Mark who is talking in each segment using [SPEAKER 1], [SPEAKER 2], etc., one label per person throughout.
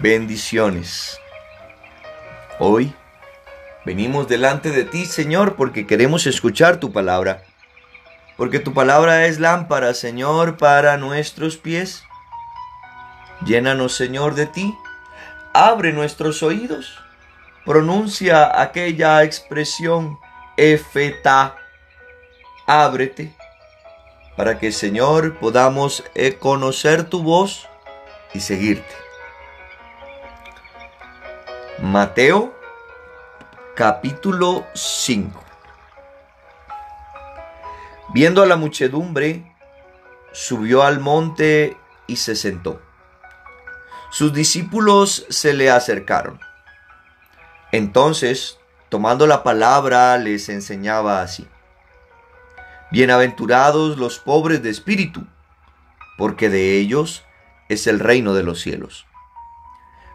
[SPEAKER 1] Bendiciones. Hoy venimos delante de ti, Señor, porque queremos escuchar tu palabra. Porque tu palabra es lámpara, Señor, para nuestros pies. Llénanos, Señor, de ti. Abre nuestros oídos. Pronuncia aquella expresión, efeta. Ábrete, para que, Señor, podamos eh, conocer tu voz y seguirte. Mateo capítulo 5 Viendo a la muchedumbre, subió al monte y se sentó. Sus discípulos se le acercaron. Entonces, tomando la palabra, les enseñaba así. Bienaventurados los pobres de espíritu, porque de ellos es el reino de los cielos.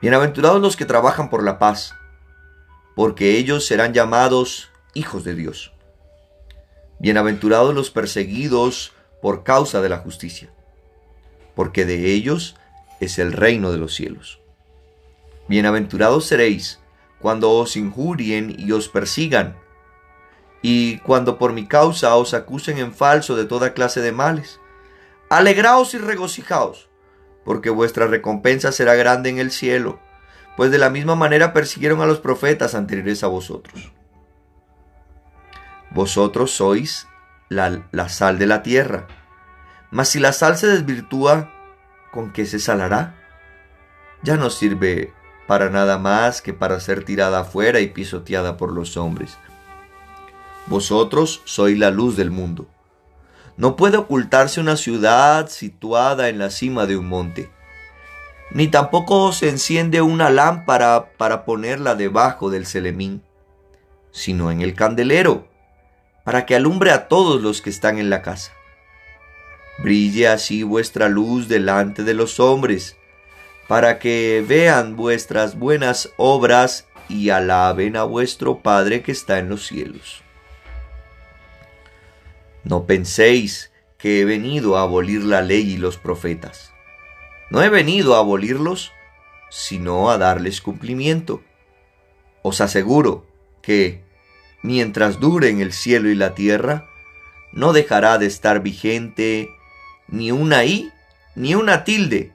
[SPEAKER 1] Bienaventurados los que trabajan por la paz, porque ellos serán llamados hijos de Dios. Bienaventurados los perseguidos por causa de la justicia, porque de ellos es el reino de los cielos. Bienaventurados seréis cuando os injurien y os persigan, y cuando por mi causa os acusen en falso de toda clase de males. Alegraos y regocijaos porque vuestra recompensa será grande en el cielo, pues de la misma manera persiguieron a los profetas anteriores a vosotros. Vosotros sois la, sal de la tierra, mas si la sal se desvirtúa, ¿con qué se salará? Ya no sirve para nada más que para ser tirada afuera y pisoteada por los hombres. Vosotros sois la luz del mundo. No puede ocultarse una ciudad situada en la cima de un monte, ni tampoco se enciende una lámpara para ponerla debajo del celemín, sino en el candelero, para que alumbre a todos los que están en la casa. Brille así vuestra luz delante de los hombres, para que vean vuestras buenas obras y alaben a vuestro Padre que está en los cielos. No penséis que he venido a abolir la ley y los profetas. No he venido a abolirlos, sino a darles cumplimiento. Os aseguro que, mientras duren el cielo y la tierra, no dejará de estar vigente ni una i ni una tilde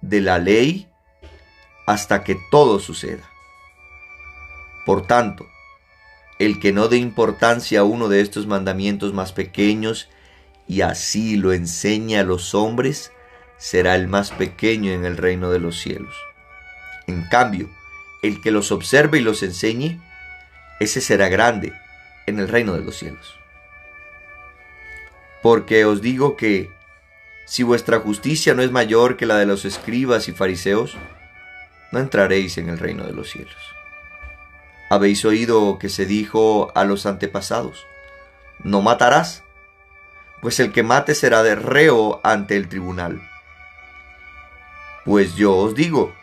[SPEAKER 1] de la ley hasta que todo suceda. Por tanto, el que no dé importancia a uno de estos mandamientos más pequeños y así lo enseña a los hombres, será el más pequeño en el reino de los cielos. En cambio, el que los observe y los enseñe, ese será grande en el reino de los cielos. Porque os digo que, si vuestra justicia no es mayor que la de los escribas y fariseos, no entraréis en el reino de los cielos. Habéis oído que se dijo a los antepasados, no matarás, pues el que mate será de reo ante el tribunal. Pues yo os digo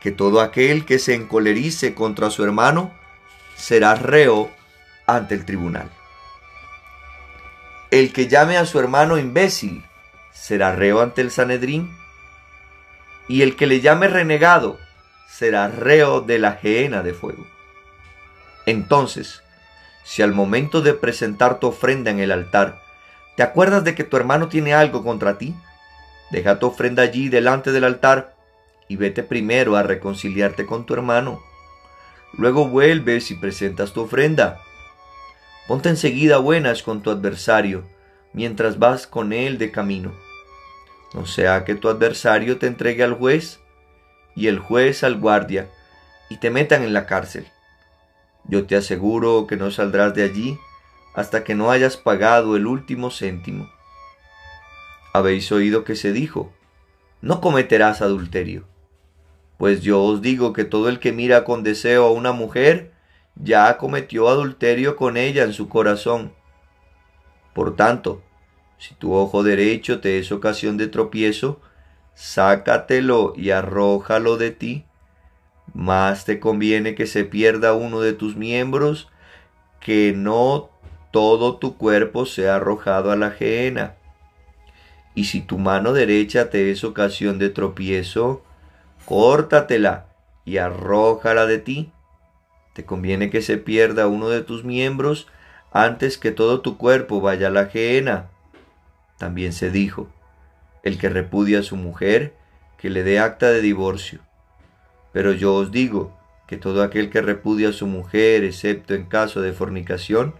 [SPEAKER 1] que todo aquel que se encolerice contra su hermano será reo ante el tribunal. El que llame a su hermano imbécil será reo ante el Sanedrín, y el que le llame renegado será reo de la gehenna de fuego. Entonces, si al momento de presentar tu ofrenda en el altar, te acuerdas de que tu hermano tiene algo contra ti, deja tu ofrenda allí delante del altar y vete primero a reconciliarte con tu hermano. Luego vuelves y presentas tu ofrenda. Ponte enseguida buenas con tu adversario mientras vas con él de camino. No sea que tu adversario te entregue al juez y el juez al guardia y te metan en la cárcel. Yo te aseguro que no saldrás de allí hasta que no hayas pagado el último céntimo. Habéis oído que se dijo, no cometerás adulterio Pues yo os digo que todo el que mira con deseo a una mujer, ya cometió adulterio con ella en su corazón. Por tanto, si tu ojo derecho te es ocasión de tropiezo, sácatelo y arrójalo de ti. Más te conviene que se pierda uno de tus miembros que no todo tu cuerpo sea arrojado a la gehenna. Y si tu mano derecha te es ocasión de tropiezo, córtatela y arrójala de ti. Te conviene que se pierda uno de tus miembros antes que todo tu cuerpo vaya a la gehenna. También se dijo, el que repudia a su mujer, que le dé acta de divorcio. Pero yo os digo que todo aquel que repudia a su mujer, excepto en caso de fornicación,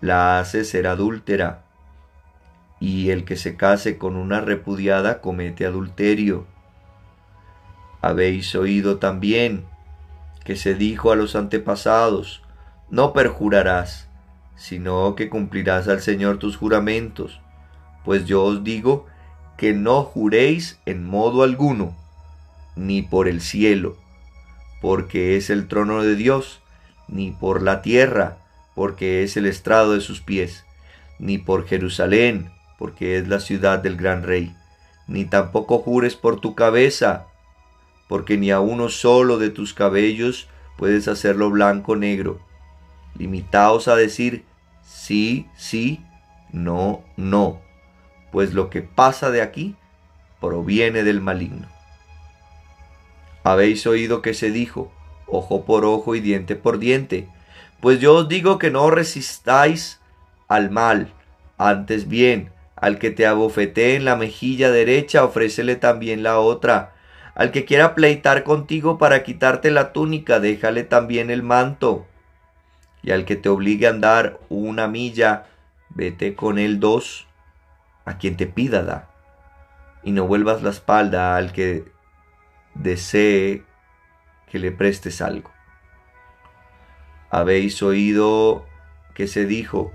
[SPEAKER 1] la hace ser adúltera, y el que se case con una repudiada comete adulterio. Habéis oído también que se dijo a los antepasados, no perjurarás, sino que cumplirás al Señor tus juramentos, pues yo os digo que no juréis en modo alguno, ni por el cielo, porque es el trono de Dios, ni por la tierra, porque es el estrado de sus pies, ni por Jerusalén, porque es la ciudad del gran rey, ni tampoco jures por tu cabeza, porque ni a uno solo de tus cabellos puedes hacerlo blanco o negro. Limitaos a decir sí, sí, no, no, pues lo que pasa de aquí proviene del maligno. Habéis oído que se dijo, ojo por ojo y diente por diente, pues yo os digo que no resistáis al mal, antes bien, al que te abofetee en la mejilla derecha, ofrécele también la otra. Al que quiera pleitar contigo para quitarte la túnica, déjale también el manto. Y al que te obligue a andar una milla, vete con él dos. A quien te pida da. Y no vuelvas la espalda al que desee que le prestes algo. Habéis oído que se dijo,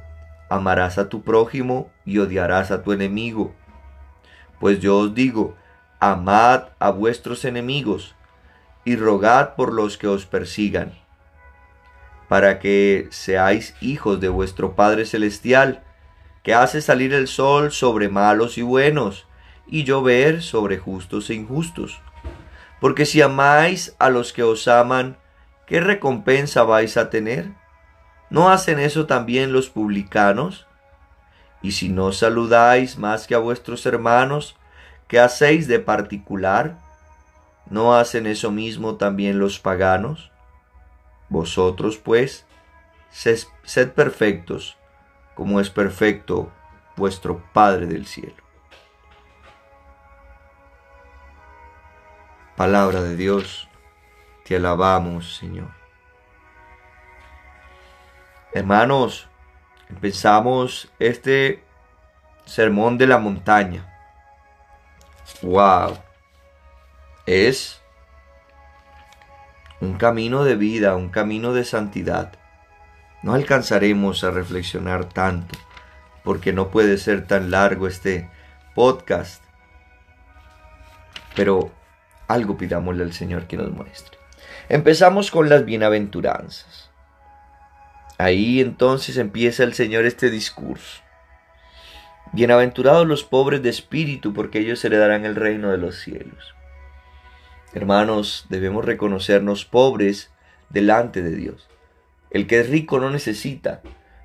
[SPEAKER 1] amarás a tu prójimo y odiarás a tu enemigo. Pues yo os digo, amad a vuestros enemigos y rogad por los que os persigan, para que seáis hijos de vuestro Padre Celestial, que hace salir el sol sobre malos y buenos, y llover sobre justos e injustos. Porque si amáis a los que os aman, ¿qué recompensa vais a tener? ¿No hacen eso también los publicanos? Y si no saludáis más que a vuestros hermanos, ¿qué hacéis de particular? ¿No hacen eso mismo también los paganos? Vosotros, pues, sed, perfectos, como es perfecto vuestro Padre del cielo. Palabra de Dios te alabamos, Señor. Hermanos, empezamos este sermón de la montaña. ¡Wow! Es un camino de vida, un camino de santidad. No alcanzaremos a reflexionar tanto, porque no puede ser tan largo este podcast. Pero algo pidámosle al Señor que nos muestre. Empezamos con las bienaventuranzas. Ahí entonces empieza el Señor este discurso. Bienaventurados los pobres de espíritu, porque ellos heredarán el reino de los cielos. Hermanos, debemos reconocernos pobres delante de Dios. El que es rico no necesita,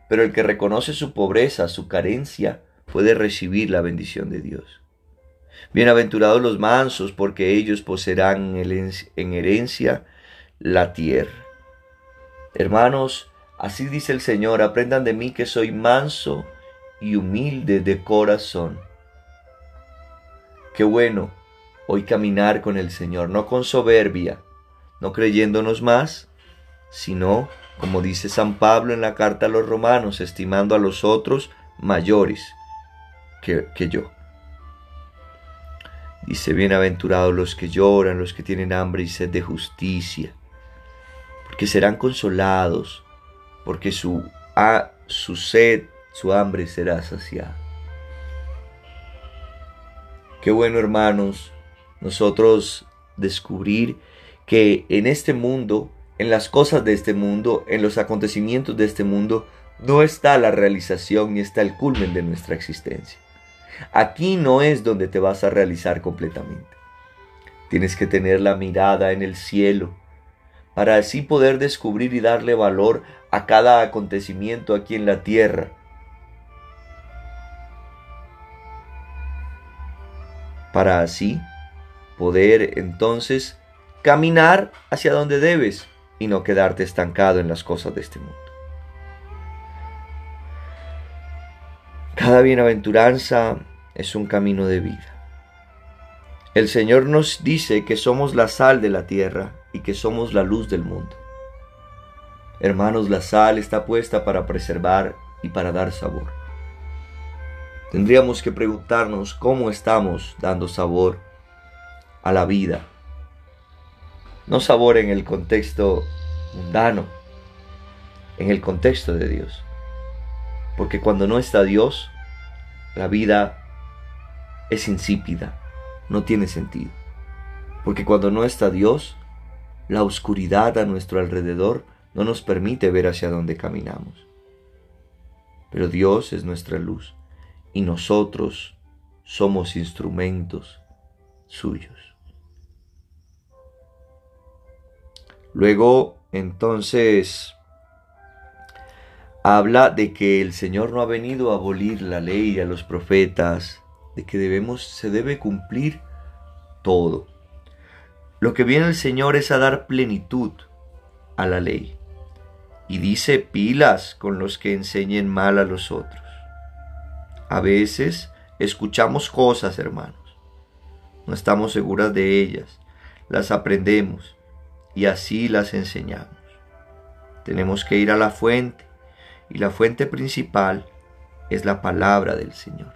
[SPEAKER 1] pero el que reconoce su pobreza, su carencia, puede recibir la bendición de Dios. Bienaventurados los mansos, porque ellos poseerán en herencia la tierra. Hermanos, así dice el Señor, aprendan de mí que soy manso y humilde de corazón. Qué bueno hoy caminar con el Señor, no con soberbia, no creyéndonos más, sino, como dice San Pablo en la carta a los romanos, estimando a los otros mayores que, que yo. Dice, bienaventurados los que lloran, los que tienen hambre y sed de justicia, porque serán consolados, porque su, su sed, su hambre será saciada. Qué bueno hermanos, nosotros descubrir que en este mundo, en las cosas de este mundo, en los acontecimientos de este mundo, no está la realización ni está el culmen de nuestra existencia. Aquí no es donde te vas a realizar completamente. Tienes que tener la mirada en el cielo para así poder descubrir y darle valor a cada acontecimiento aquí en la tierra. Para así poder entonces caminar hacia donde debes y no quedarte estancado en las cosas de este mundo. Cada bienaventuranza es un camino de vida. El Señor nos dice que somos la sal de la tierra y que somos la luz del mundo. Hermanos, la sal está puesta para preservar y para dar sabor. Tendríamos que preguntarnos cómo estamos dando sabor a la vida. No sabor en el contexto mundano, en el contexto de Dios. Porque cuando no está Dios, la vida es insípida, no tiene sentido. Porque cuando no está Dios, la oscuridad a nuestro alrededor no nos permite ver hacia dónde caminamos. Pero Dios es nuestra luz y nosotros somos instrumentos suyos. Luego, entonces, habla de que el Señor no ha venido a abolir la ley a los profetas, de que debemos, se debe cumplir todo. Lo que viene el Señor es a dar plenitud a la ley. Y dice pilas con los que enseñen mal a los otros. A veces escuchamos cosas, hermanos. No estamos seguras de ellas. Las aprendemos y así las enseñamos. Tenemos que ir a la fuente y la fuente principal es la palabra del Señor.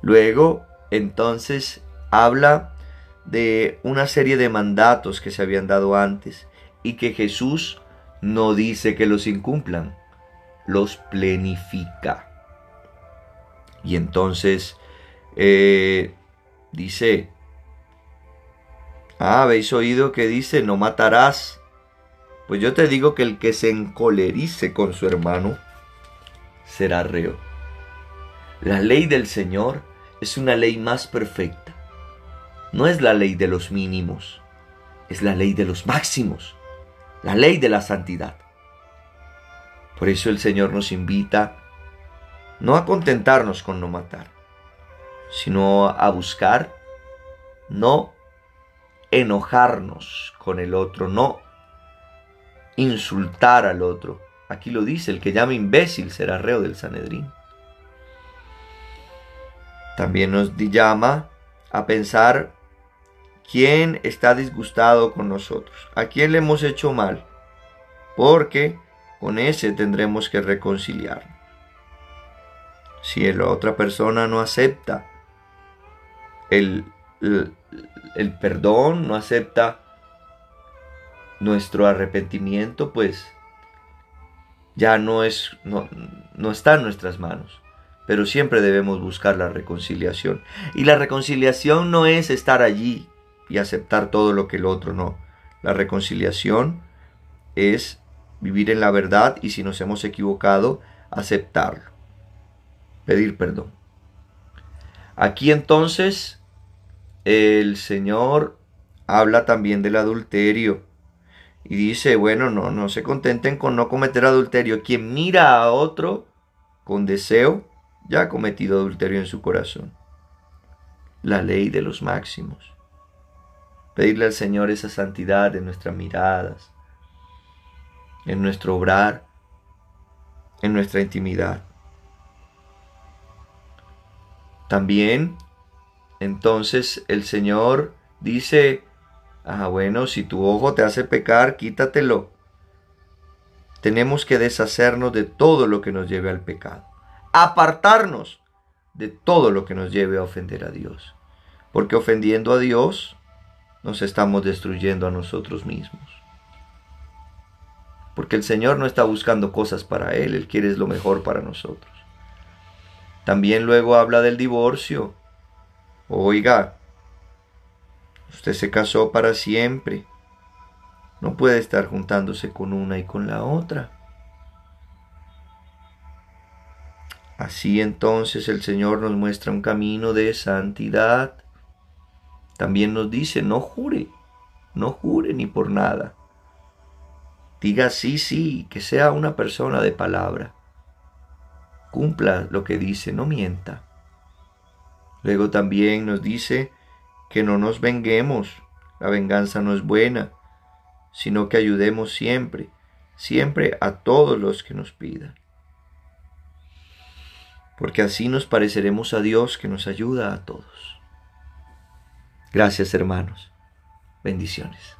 [SPEAKER 1] Luego, entonces, habla de una serie de mandatos que se habían dado antes y que Jesús no dice que los incumplan, los plenifica. Y entonces eh, dice, ah, habéis oído que dice, no matarás. Pues yo te digo que el que se encolerice con su hermano será reo. La ley del Señor es una ley más perfecta. No es la ley de los mínimos, es la ley de los máximos, la ley de la santidad. Por eso el Señor nos invita no a contentarnos con no matar, sino a buscar no enojarnos con el otro, no insultar al otro. Aquí lo dice, el que llama imbécil será reo del Sanedrín. También nos llama a pensar quién está disgustado con nosotros, a quién le hemos hecho mal, porque con ese tendremos que reconciliar. Si la otra persona no acepta el, el perdón, no acepta nuestro arrepentimiento, pues ya no es no, no está en nuestras manos. Pero siempre debemos buscar la reconciliación. Y la reconciliación no es estar allí y aceptar todo lo que el otro no. La reconciliación es vivir en la verdad y si nos hemos equivocado, aceptarlo. Pedir perdón. Aquí entonces el Señor habla también del adulterio y dice, bueno, no, no se contenten con no cometer adulterio. Quien mira a otro con deseo, ya ha cometido adulterio en su corazón. La ley de los máximos. Pedirle al Señor esa santidad en nuestras miradas, en nuestro obrar, en nuestra intimidad. También entonces el Señor dice, ah, bueno, si tu ojo te hace pecar, quítatelo. Tenemos que deshacernos de todo lo que nos lleve al pecado. Apartarnos de todo lo que nos lleve a ofender a Dios. Porque ofendiendo a Dios, nos estamos destruyendo a nosotros mismos. Porque el Señor no está buscando cosas para Él, Él quiere lo mejor para nosotros. También luego habla del divorcio Oiga, Usted se casó para siempre. No puede estar juntándose con una y con la otra. Así entonces el Señor nos muestra un camino de santidad. También nos dice, no jure, no jure ni por nada. Diga sí, sí, que sea una persona de palabra. Cumpla lo que dice, no mienta. Luego también nos dice que no nos venguemos, la venganza no es buena, sino que ayudemos siempre, siempre a todos los que nos pidan porque así nos pareceremos a Dios que nos ayuda a todos. Gracias hermanos. Bendiciones.